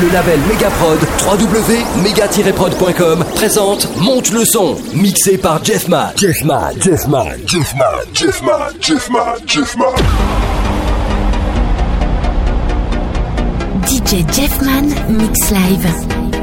Le label Megaprod, www.mega-prod.com présente Monte le son, mixé par Jeffman. Jeffman, Jeffman, Jeffman, Jeffman, Jeffman, Jeffman. DJ Jeffman Mix Live.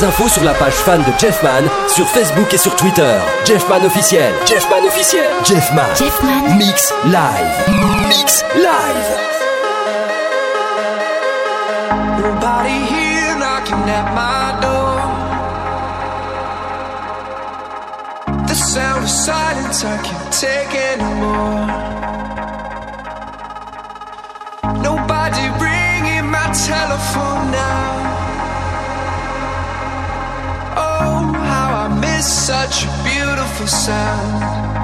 Les infos sur la page fan de Jeffman sur Facebook et sur Twitter. Jeffman officiel. Jeffman officiel. Jeffman. Jeffman. Mix live. Mix live. such a beautiful sound.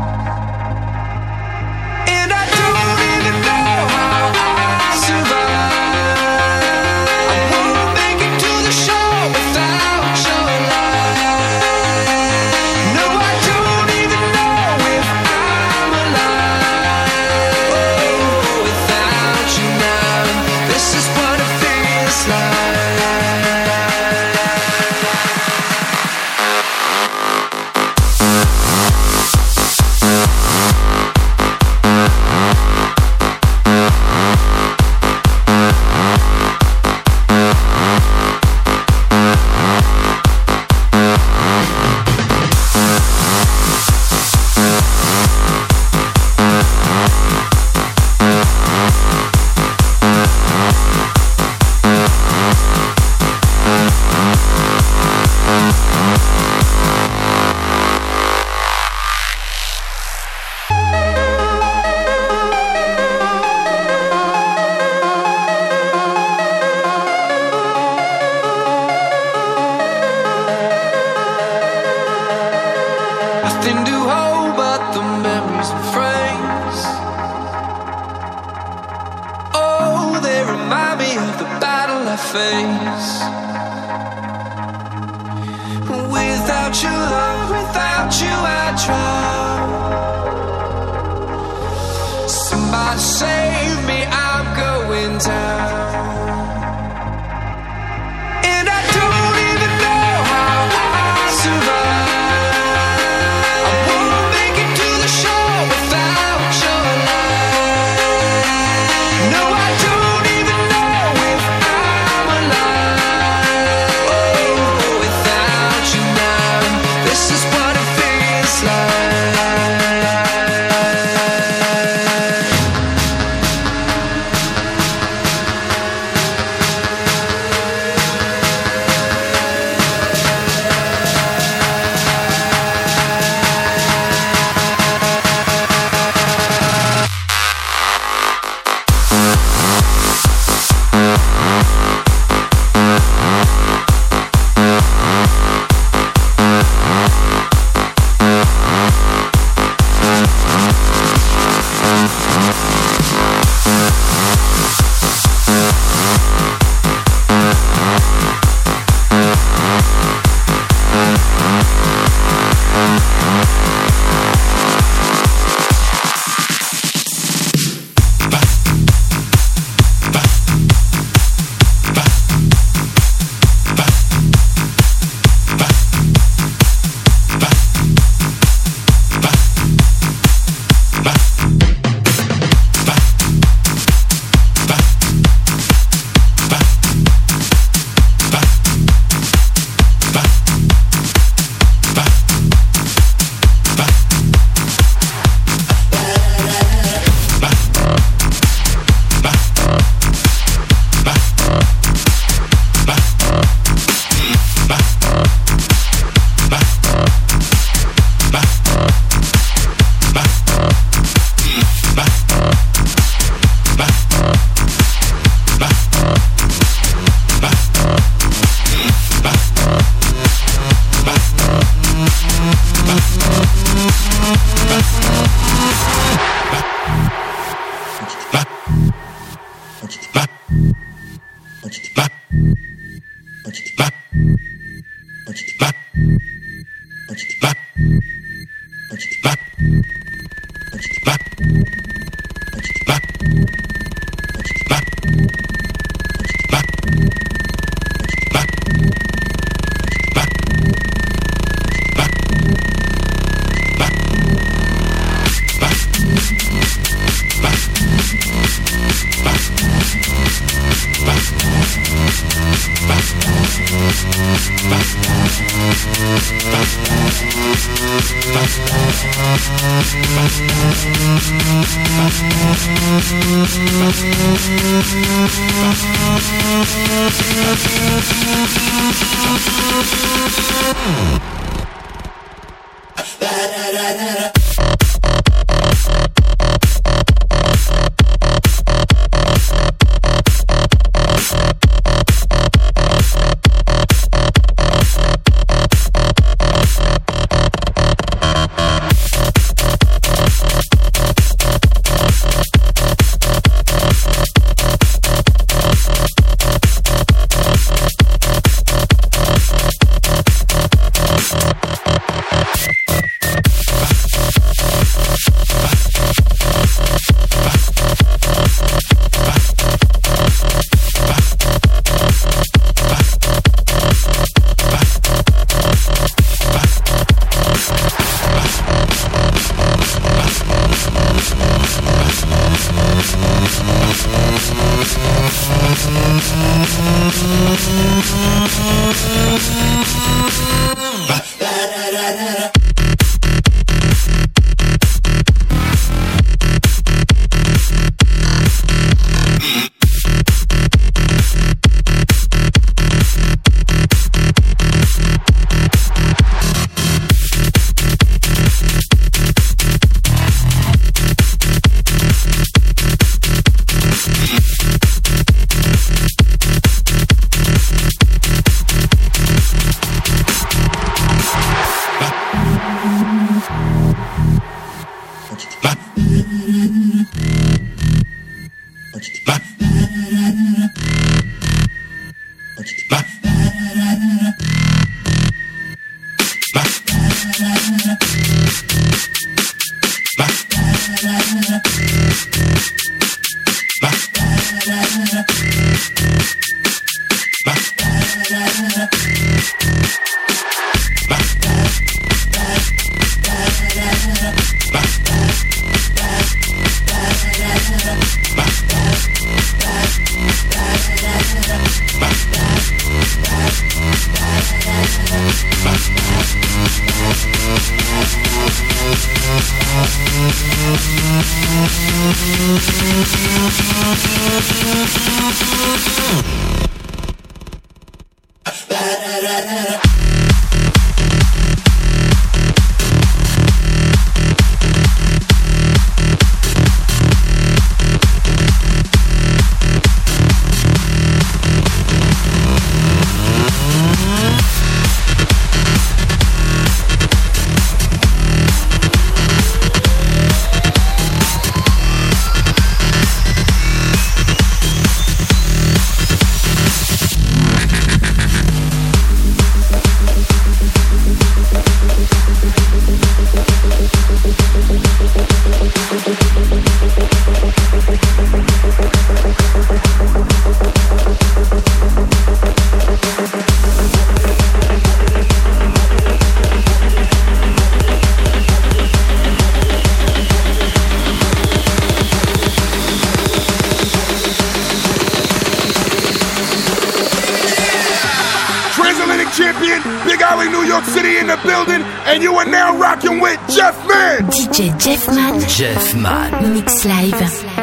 Jeffman. Jeffman. Mix Live.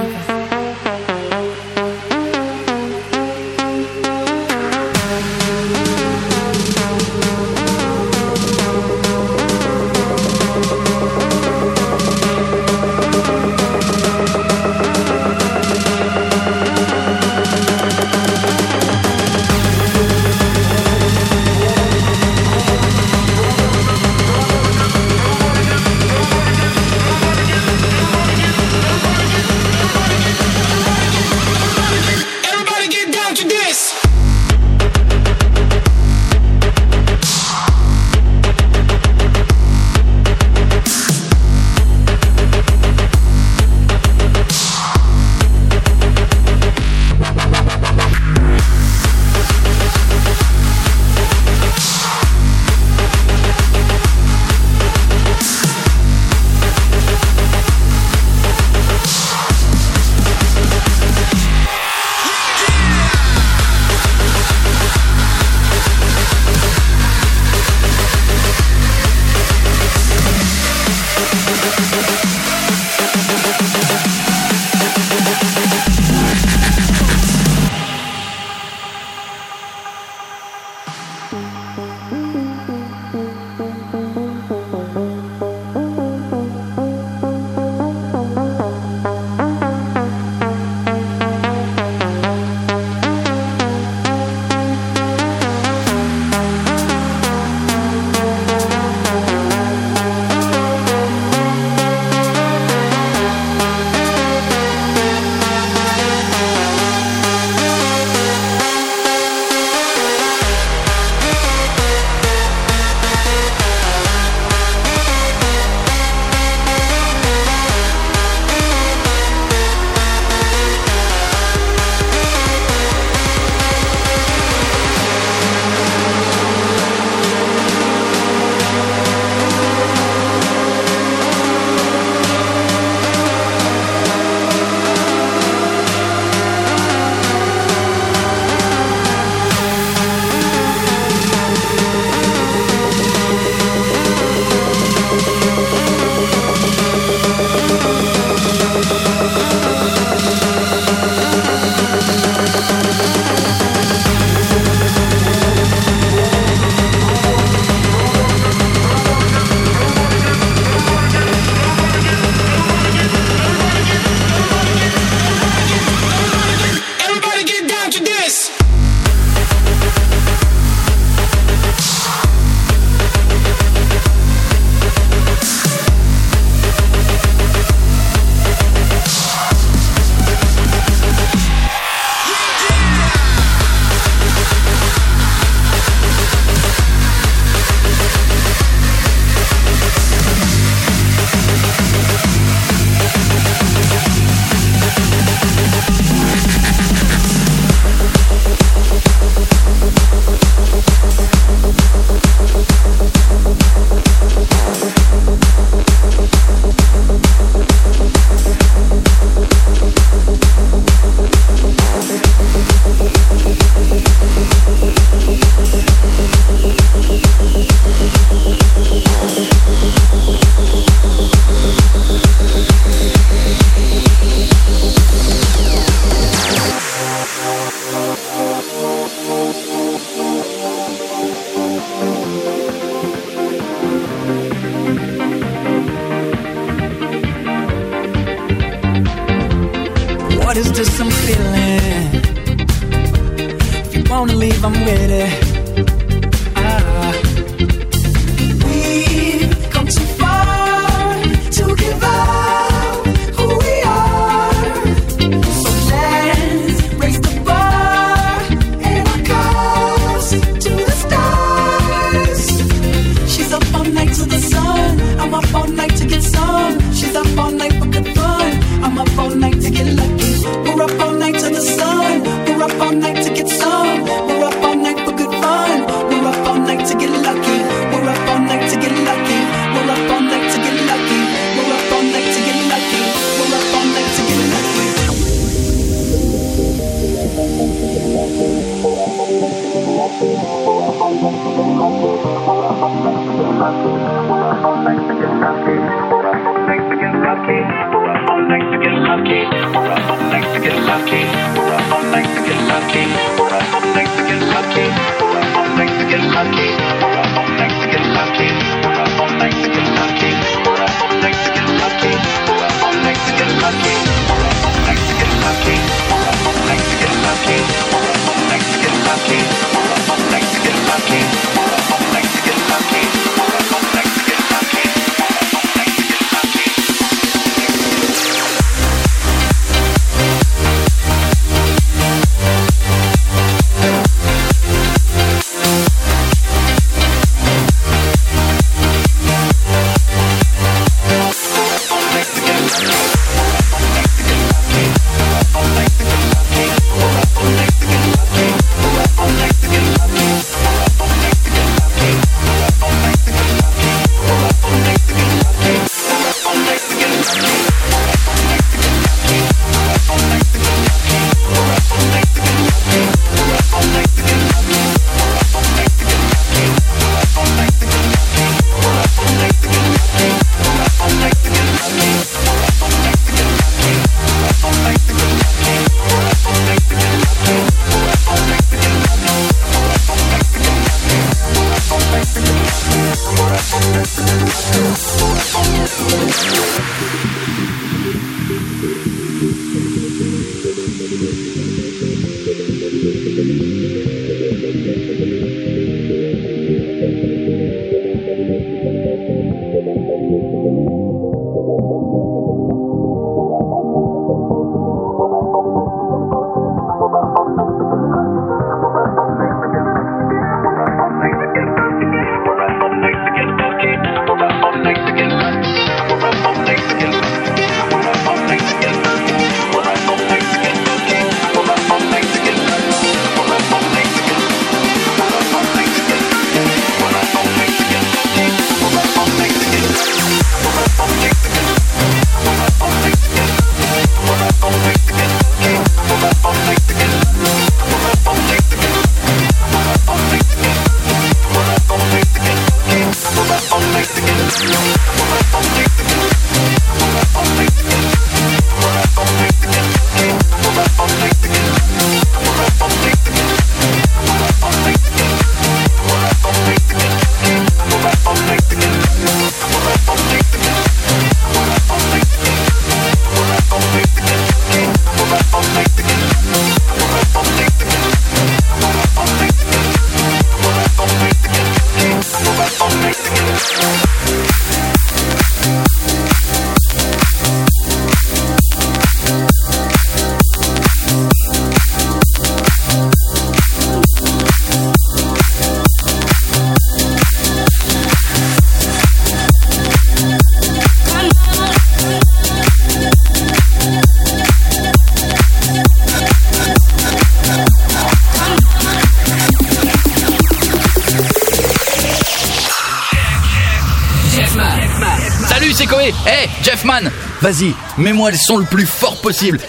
Vas-y, mets-moi le son le plus fort possible.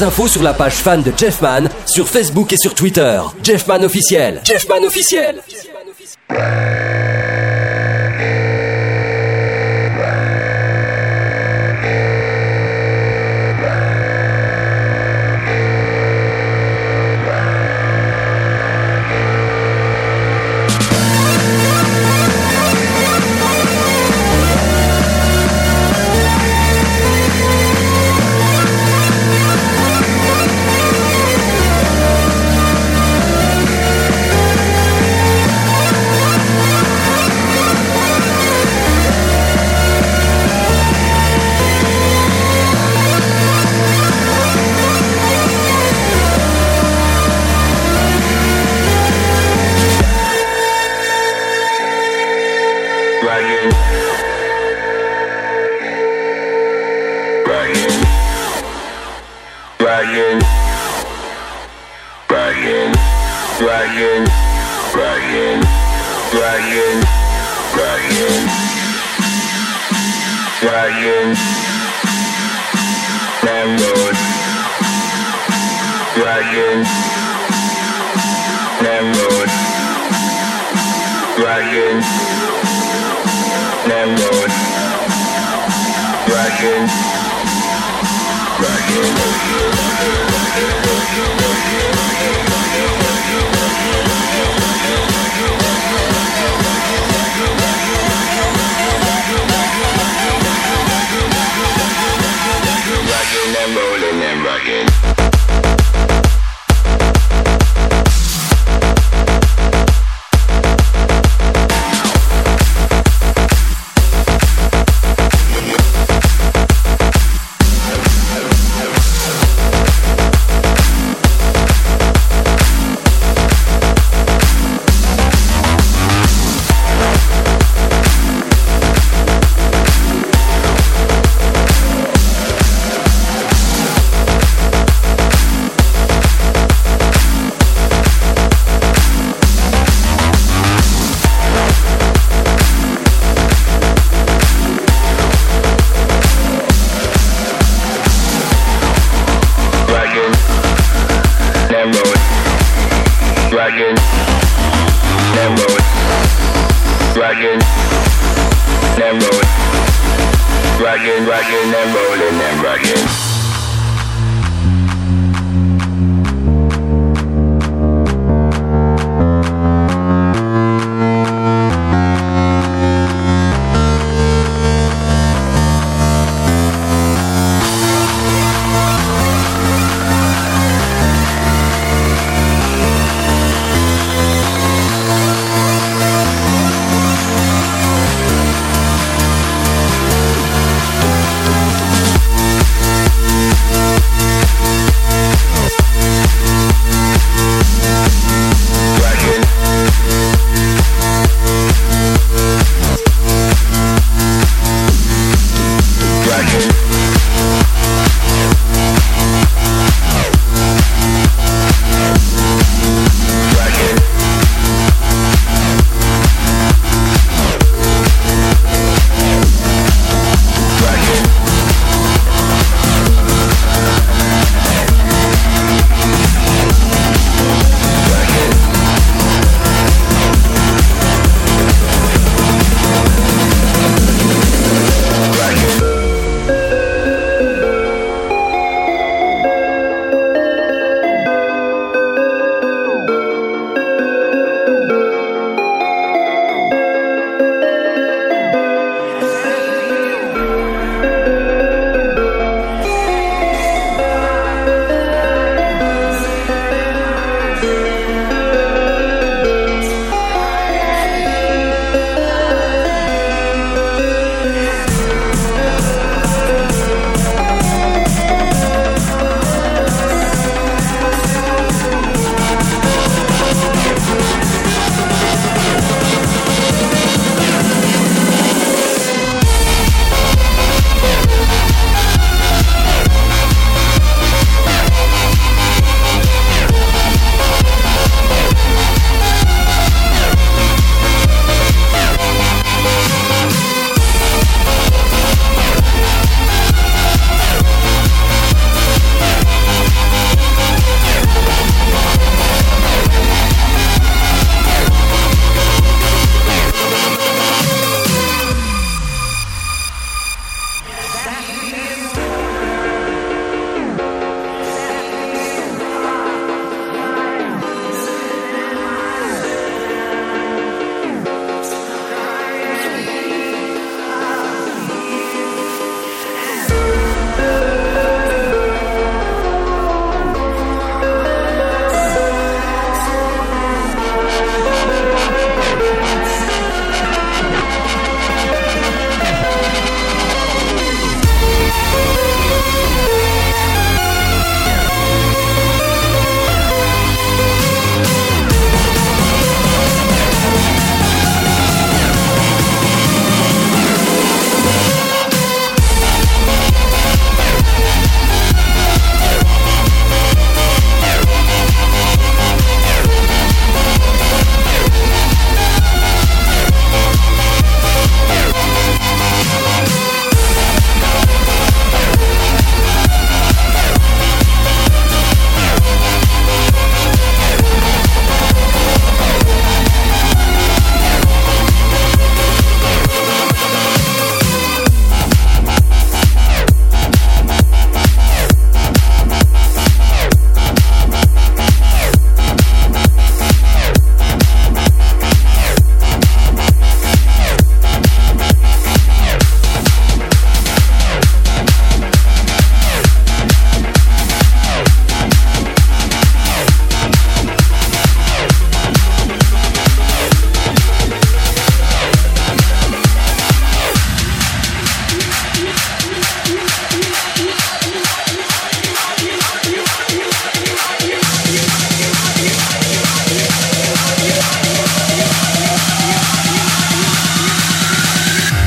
Infos sur la page fan de Jeffman sur Facebook et sur Twitter. Jeffman officiel. Jeffman officiel. Dragon, landlord, dragon, landlord, dragon, landlord, dragon, dragon, dragon, dragon.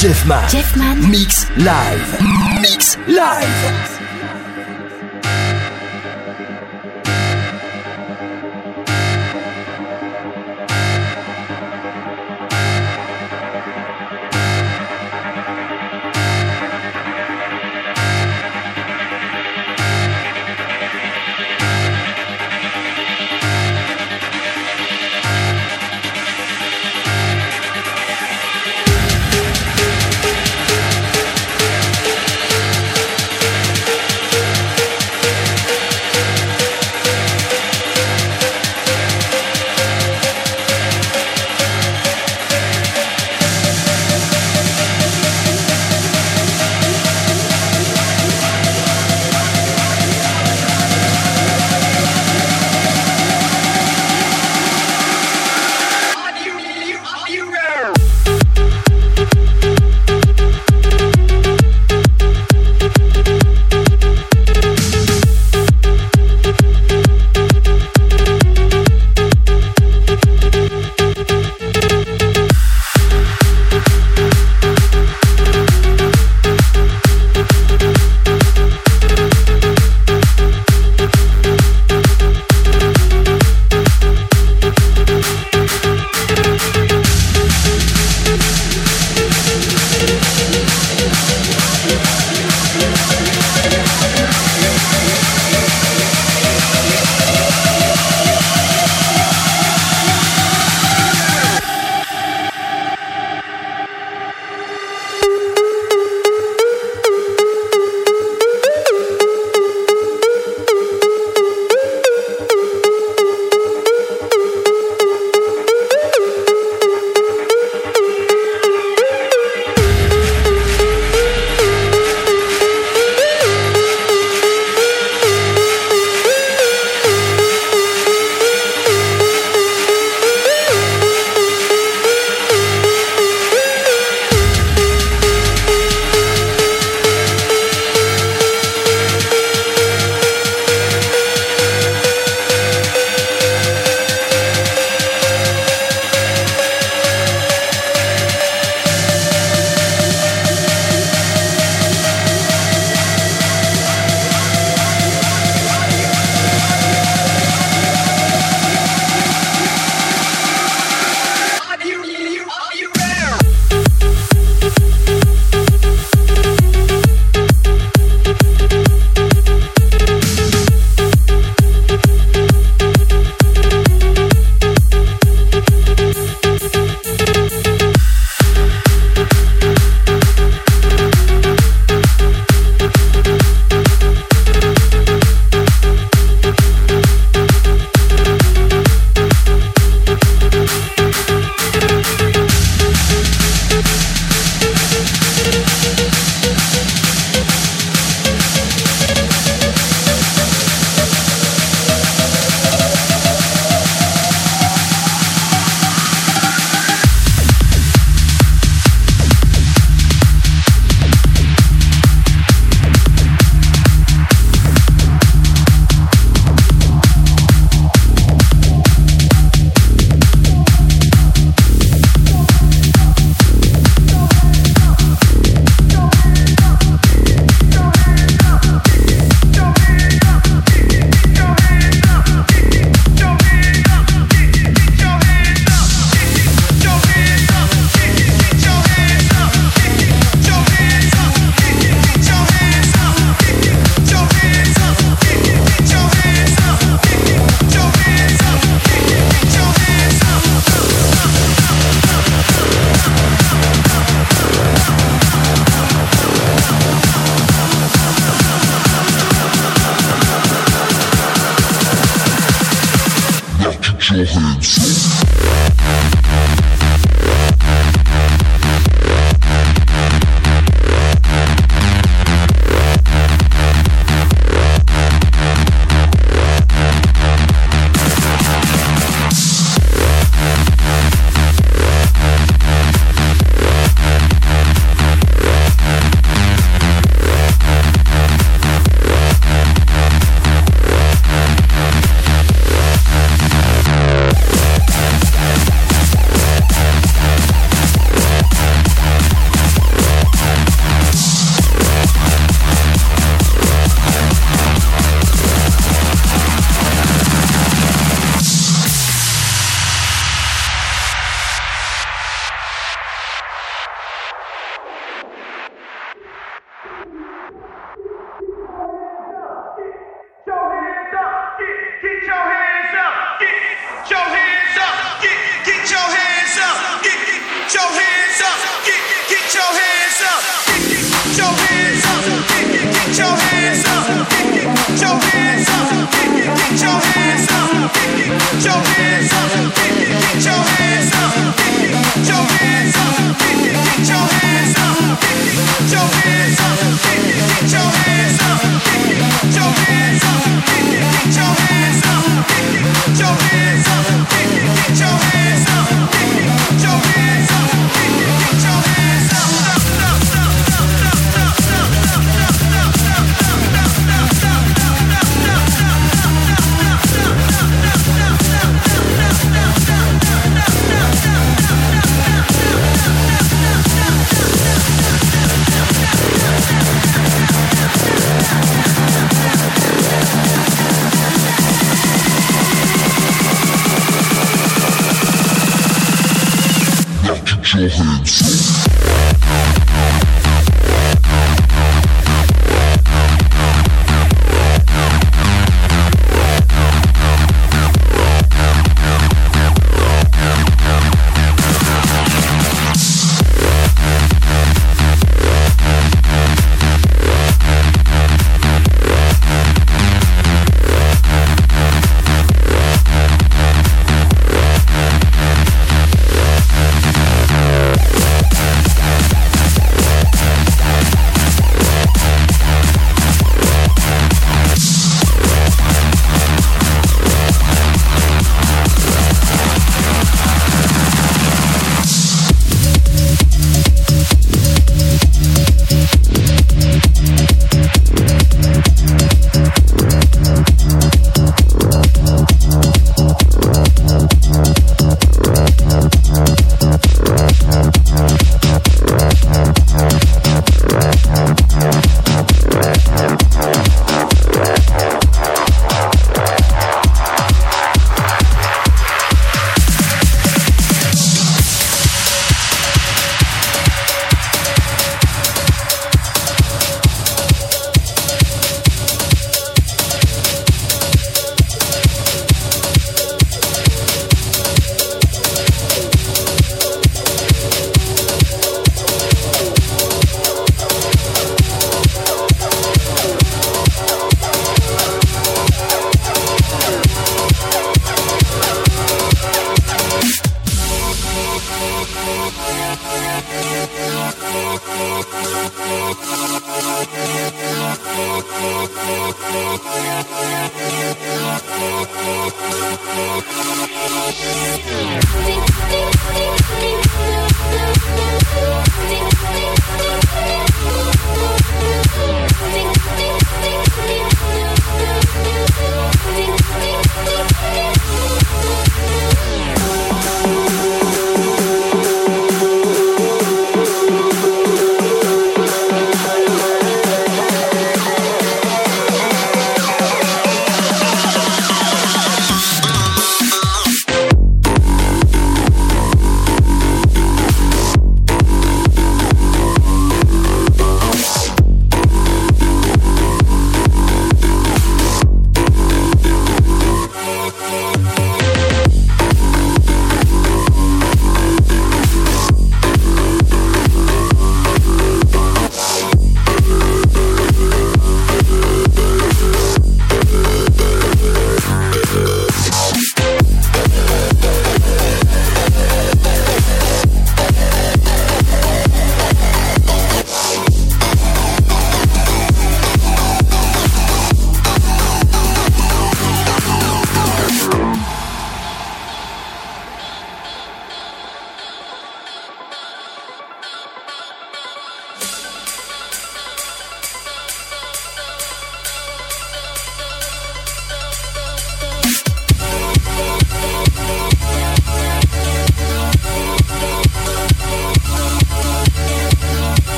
Jeffman. Jeffman. Mix live. Mix live.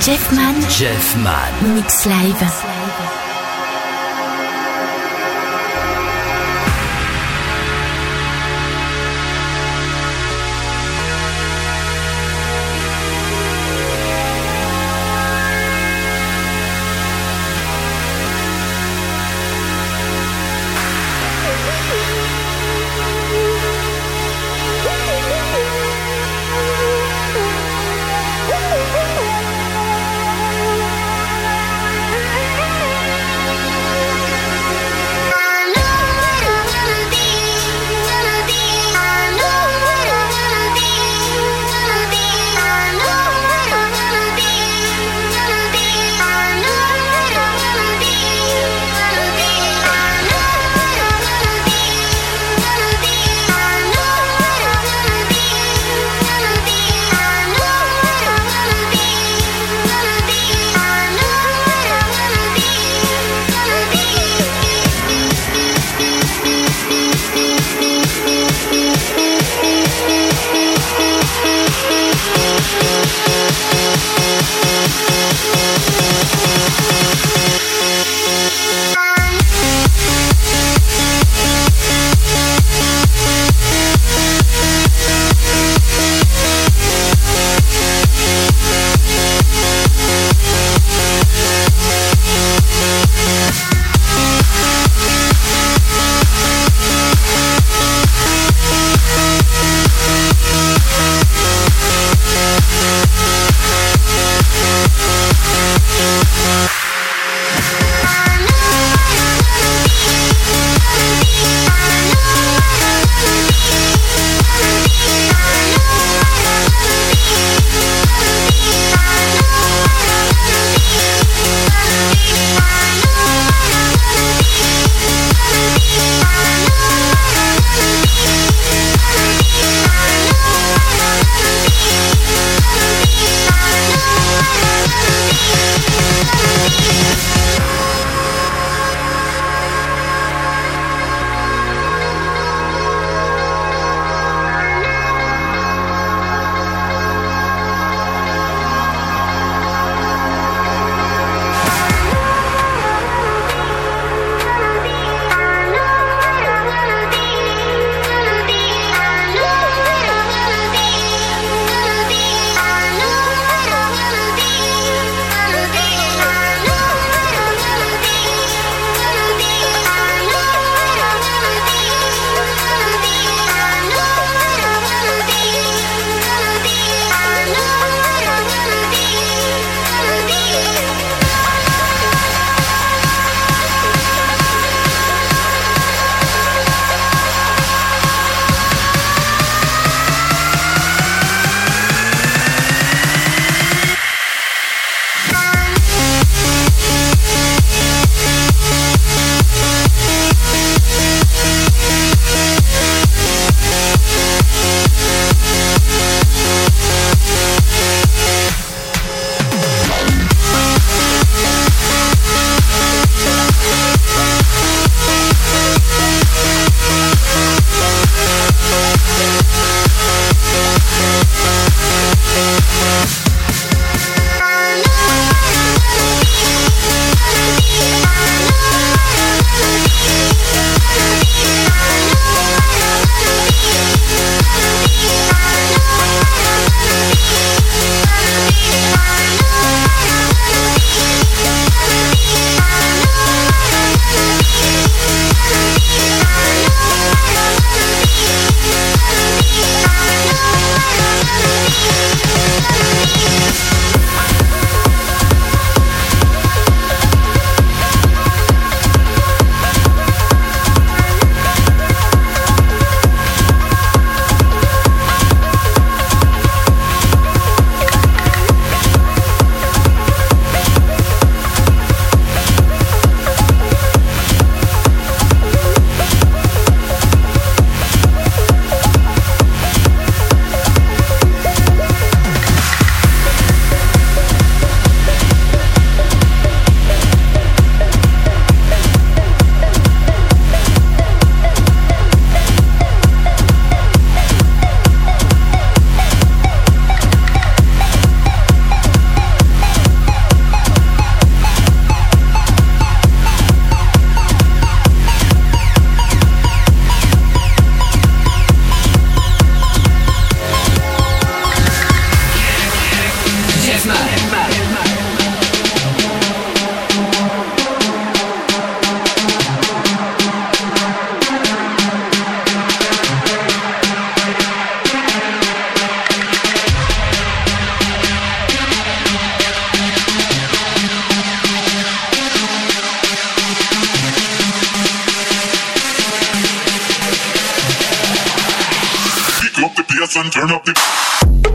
DJ Jeffman. Jeffman. Mix Live. and turn up the.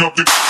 Turn up the.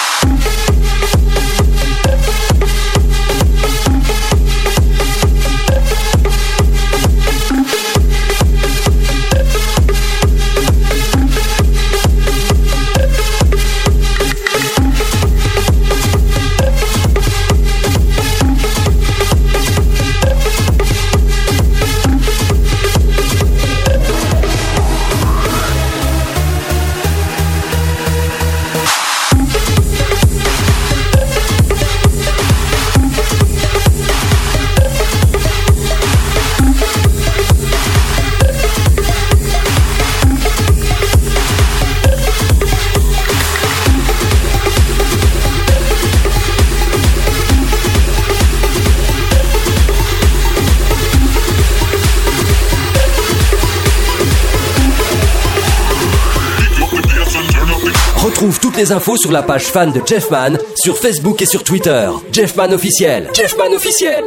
Infos sur la page fan de Jeffman sur Facebook et sur Twitter. Jeffman officiel. Jeffman officiel.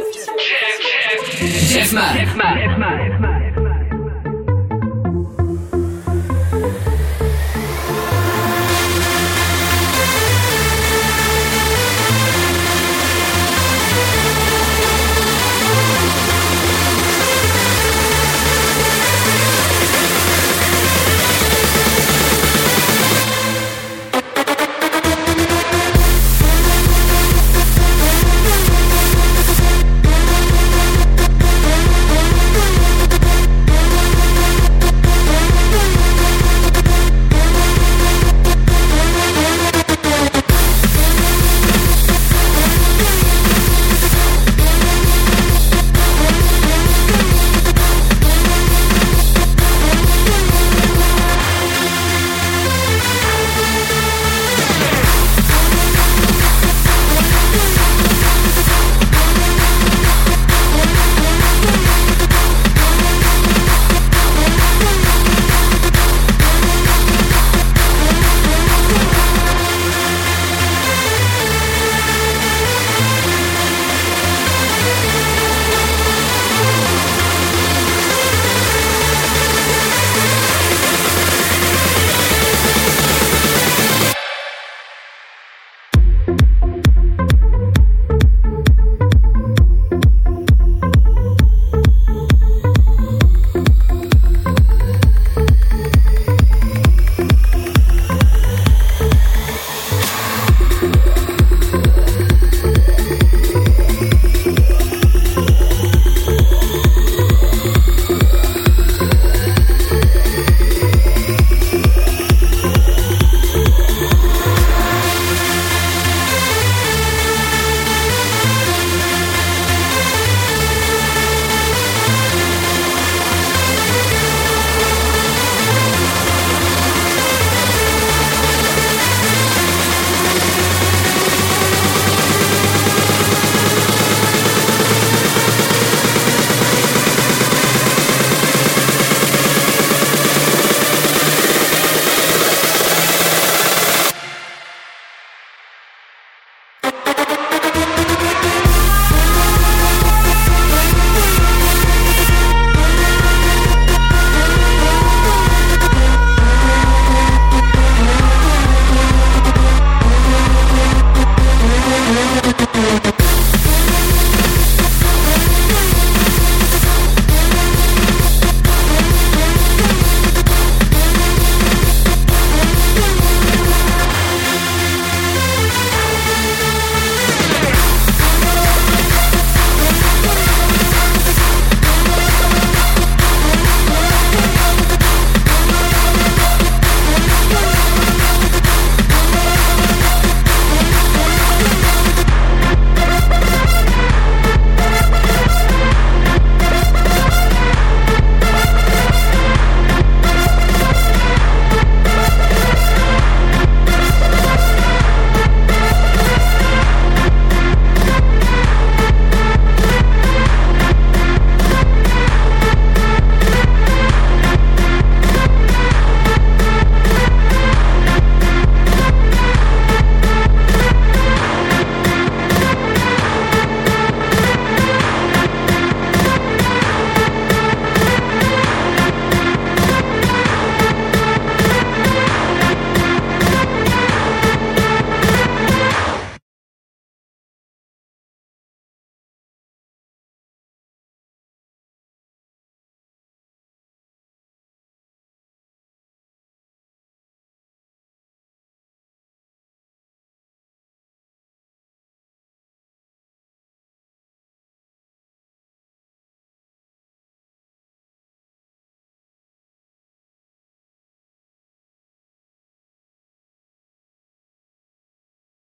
Jeffman.